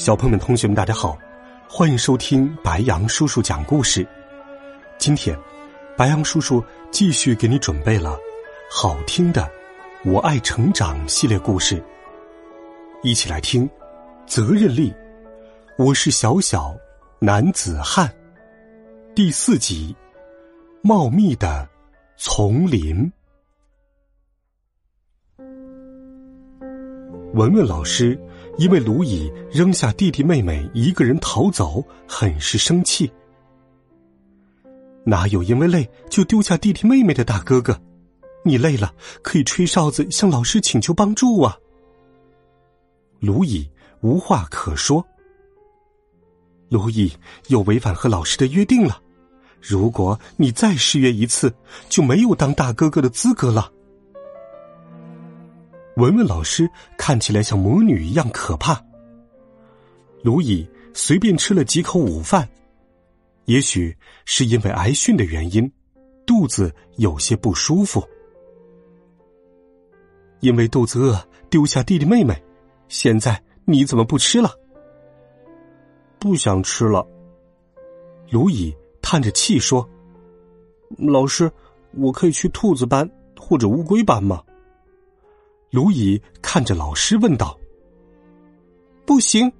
小朋友们、同学们，大家好，欢迎收听白羊叔叔讲故事。今天，白羊叔叔继续给你准备了好听的《我爱成长》系列故事，一起来听《责任力》。我是小小男子汉，第四集《茂密的丛林》。文文老师。因为卢乙扔下弟弟妹妹一个人逃走，很是生气。哪有因为累就丢下弟弟妹妹的大哥哥？你累了可以吹哨子向老师请求帮助啊！卢乙无话可说。卢乙又违反和老师的约定了，如果你再失约一次，就没有当大哥哥的资格了。文文老师看起来像魔女一样可怕。卢乙随便吃了几口午饭，也许是因为挨训的原因，肚子有些不舒服。因为肚子饿，丢下弟弟妹妹。现在你怎么不吃了？不想吃了。卢乙叹着气说：“老师，我可以去兔子班或者乌龟班吗？”卢乙看着老师问道：“不行。”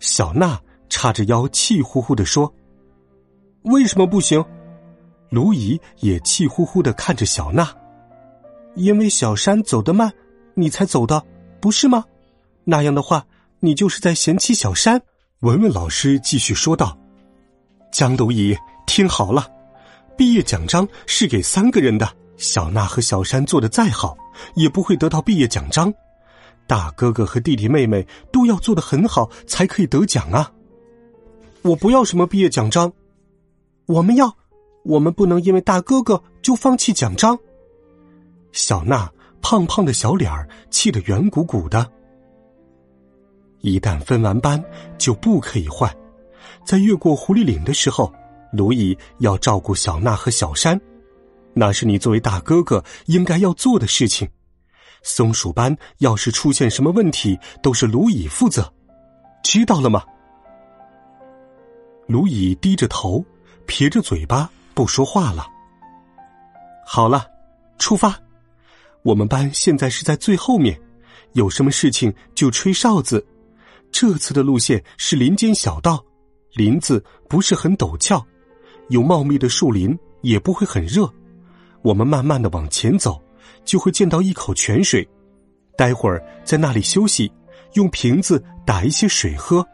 小娜叉着腰气呼呼的说：“为什么不行？”卢乙也气呼呼的看着小娜：“因为小山走得慢，你才走的，不是吗？那样的话，你就是在嫌弃小山。”文文老师继续说道：“江卢乙，听好了，毕业奖章是给三个人的。小娜和小山做的再好。”也不会得到毕业奖章，大哥哥和弟弟妹妹都要做的很好才可以得奖啊！我不要什么毕业奖章，我们要，我们不能因为大哥哥就放弃奖章。小娜胖胖的小脸儿气得圆鼓鼓的。一旦分完班，就不可以换。在越过狐狸岭的时候，卢乙要照顾小娜和小山。那是你作为大哥哥应该要做的事情。松鼠班要是出现什么问题，都是卢乙负责，知道了吗？卢乙低着头，撇着嘴巴，不说话了。好了，出发。我们班现在是在最后面，有什么事情就吹哨子。这次的路线是林间小道，林子不是很陡峭，有茂密的树林，也不会很热。我们慢慢的往前走，就会见到一口泉水。待会儿在那里休息，用瓶子打一些水喝。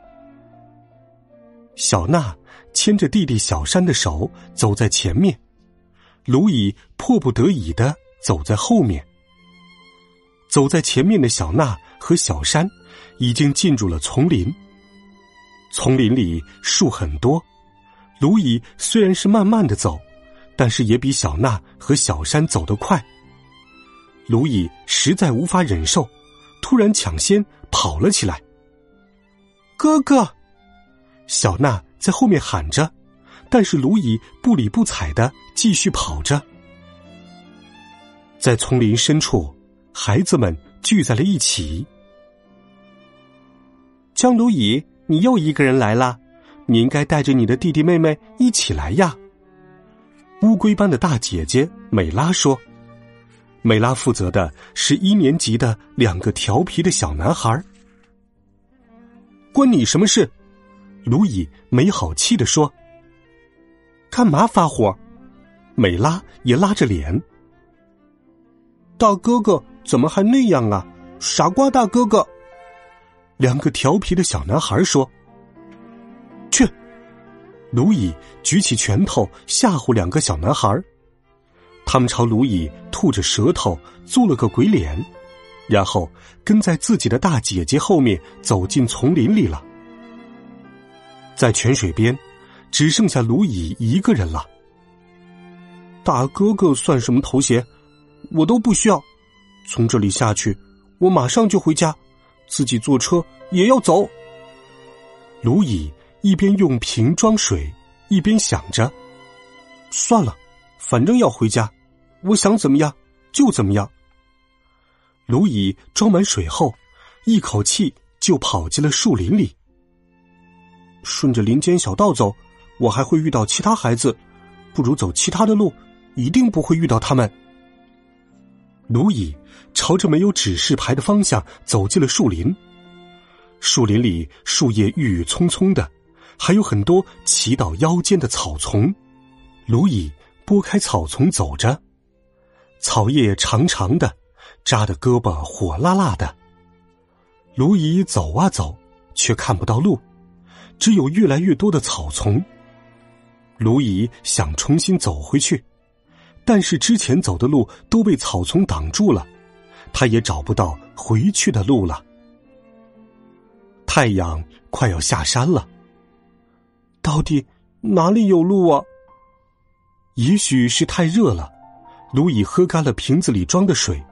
小娜牵着弟弟小山的手走在前面，卢乙迫不得已的走在后面。走在前面的小娜和小山已经进入了丛林。丛林里树很多，卢乙虽然是慢慢的走。但是也比小娜和小山走得快。卢乙实在无法忍受，突然抢先跑了起来。哥哥，小娜在后面喊着，但是卢乙不理不睬的继续跑着。在丛林深处，孩子们聚在了一起。江卢乙，你又一个人来了，你应该带着你的弟弟妹妹一起来呀。乌龟般的大姐姐美拉说：“美拉负责的是一年级的两个调皮的小男孩。”关你什么事？卢乙没好气的说：“干嘛发火？”美拉也拉着脸：“大哥哥怎么还那样啊？傻瓜大哥哥！”两个调皮的小男孩说：“去。”卢蚁举起拳头吓唬两个小男孩他们朝卢蚁吐着舌头，做了个鬼脸。然后跟在自己的大姐姐后面走进丛林里了。在泉水边，只剩下卢蚁一个人了。大哥哥算什么头衔？我都不需要。从这里下去，我马上就回家，自己坐车也要走。卢蚁一边用瓶装水，一边想着：算了，反正要回家，我想怎么样就怎么样。卢乙装满水后，一口气就跑进了树林里。顺着林间小道走，我还会遇到其他孩子，不如走其他的路，一定不会遇到他们。卢乙朝着没有指示牌的方向走进了树林。树林里树叶郁郁葱葱的，还有很多齐到腰间的草丛。卢蚁拨开草丛走着，草叶长长的。扎的胳膊火辣辣的，卢蚁走啊走，却看不到路，只有越来越多的草丛。卢蚁想重新走回去，但是之前走的路都被草丛挡住了，他也找不到回去的路了。太阳快要下山了，到底哪里有路啊？也许是太热了，卢乙喝干了瓶子里装的水。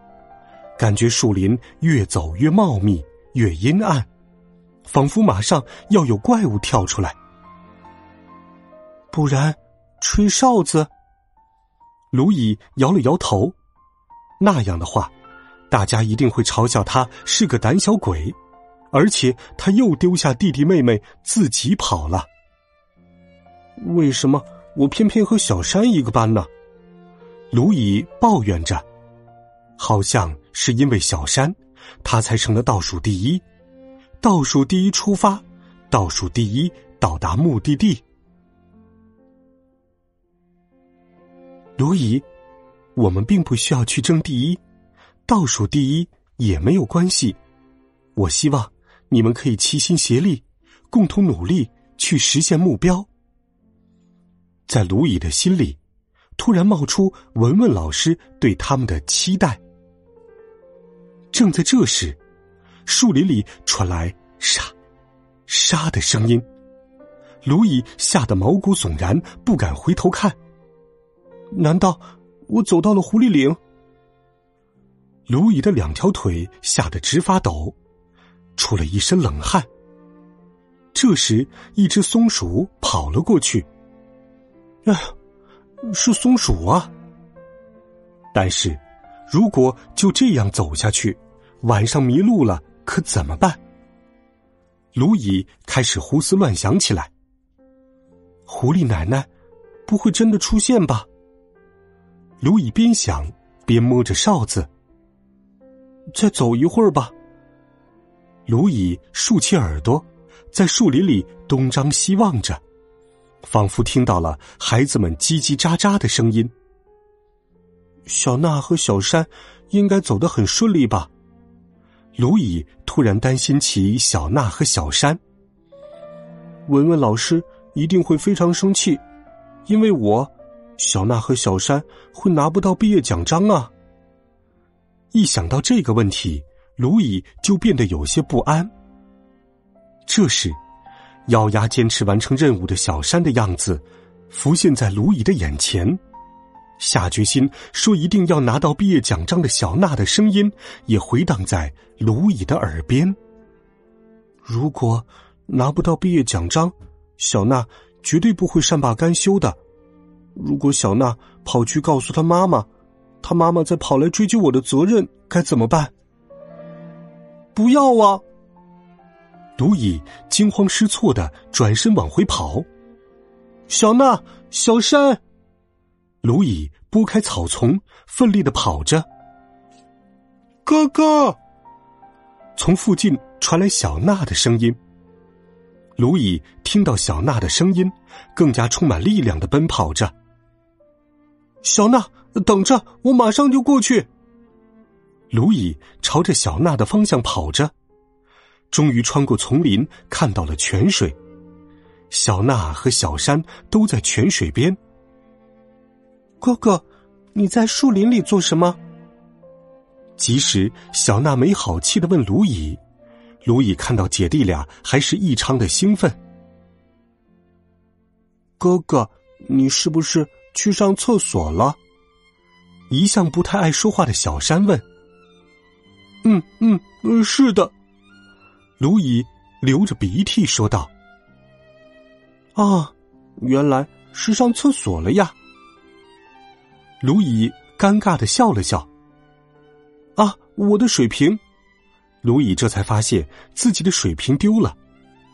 感觉树林越走越茂密，越阴暗，仿佛马上要有怪物跳出来。不然，吹哨子。卢乙摇了摇头，那样的话，大家一定会嘲笑他是个胆小鬼，而且他又丢下弟弟妹妹自己跑了。为什么我偏偏和小山一个班呢？卢乙抱怨着。好像是因为小山，他才成了倒数第一。倒数第一出发，倒数第一到达目的地。卢乙，我们并不需要去争第一，倒数第一也没有关系。我希望你们可以齐心协力，共同努力去实现目标。在卢乙的心里，突然冒出文文老师对他们的期待。正在这时，树林里传来“沙，沙”的声音。卢乙吓得毛骨悚然，不敢回头看。难道我走到了狐狸岭？卢乙的两条腿吓得直发抖，出了一身冷汗。这时，一只松鼠跑了过去。哎，是松鼠啊！但是。如果就这样走下去，晚上迷路了可怎么办？卢乙开始胡思乱想起来。狐狸奶奶不会真的出现吧？卢乙边想边摸着哨子。再走一会儿吧。卢乙竖起耳朵，在树林里东张西望着，仿佛听到了孩子们叽叽喳喳的声音。小娜和小山应该走得很顺利吧？卢乙突然担心起小娜和小山。文文老师一定会非常生气，因为我，小娜和小山会拿不到毕业奖章啊！一想到这个问题，卢乙就变得有些不安。这时，咬牙坚持完成任务的小山的样子浮现在卢乙的眼前。下决心说一定要拿到毕业奖章的小娜的声音也回荡在卢乙的耳边。如果拿不到毕业奖章，小娜绝对不会善罢甘休的。如果小娜跑去告诉她妈妈，她妈妈再跑来追究我的责任，该怎么办？不要啊！卢乙惊慌失措的转身往回跑。小娜，小山。卢乙拨开草丛，奋力的跑着。哥哥，从附近传来小娜的声音。卢乙听到小娜的声音，更加充满力量的奔跑着。小娜，等着，我马上就过去。卢乙朝着小娜的方向跑着，终于穿过丛林，看到了泉水。小娜和小山都在泉水边。哥哥，你在树林里做什么？即使小娜没好气的问卢乙，卢乙看到姐弟俩还是异常的兴奋。哥哥，你是不是去上厕所了？一向不太爱说话的小山问。嗯嗯嗯，是的。卢乙流着鼻涕说道。啊，原来是上厕所了呀。卢乙尴尬的笑了笑。啊，我的水瓶！卢乙这才发现自己的水瓶丢了，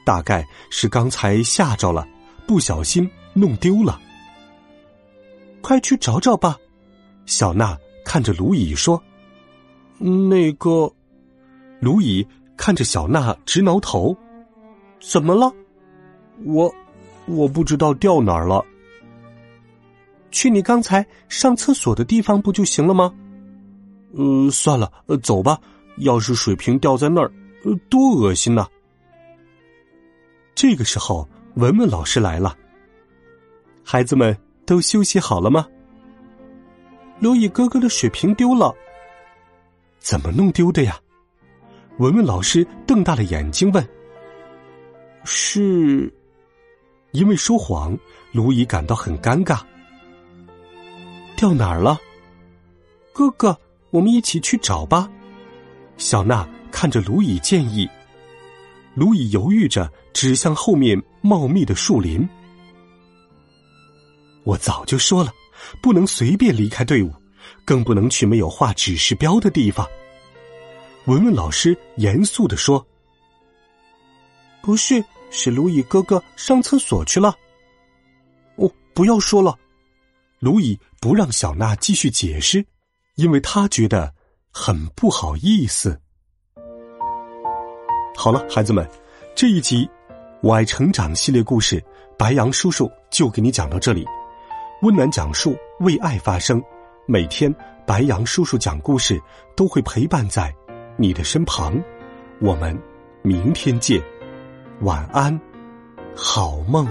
大概是刚才吓着了，不小心弄丢了。快去找找吧！小娜看着卢乙说：“那个。”卢乙看着小娜直挠头：“怎么了？我我不知道掉哪儿了。去你刚才上厕所的地方不就行了吗？”呃，算了，呃走吧。要是水瓶掉在那儿，多恶心呐！这个时候，文文老师来了。孩子们都休息好了吗？刘毅哥哥的水瓶丢了，怎么弄丢的呀？文文老师瞪大了眼睛问。是，因为说谎，卢乙感到很尴尬。掉哪儿了？哥哥。我们一起去找吧，小娜看着卢乙建议。卢乙犹豫着指向后面茂密的树林。我早就说了，不能随便离开队伍，更不能去没有画指示标的地方。文文老师严肃的说：“不是，是卢乙哥哥上厕所去了。”哦，不要说了，卢乙不让小娜继续解释。因为他觉得很不好意思。好了，孩子们，这一集《我爱成长》系列故事，白杨叔叔就给你讲到这里。温暖讲述，为爱发声。每天，白杨叔叔讲故事都会陪伴在你的身旁。我们明天见，晚安，好梦。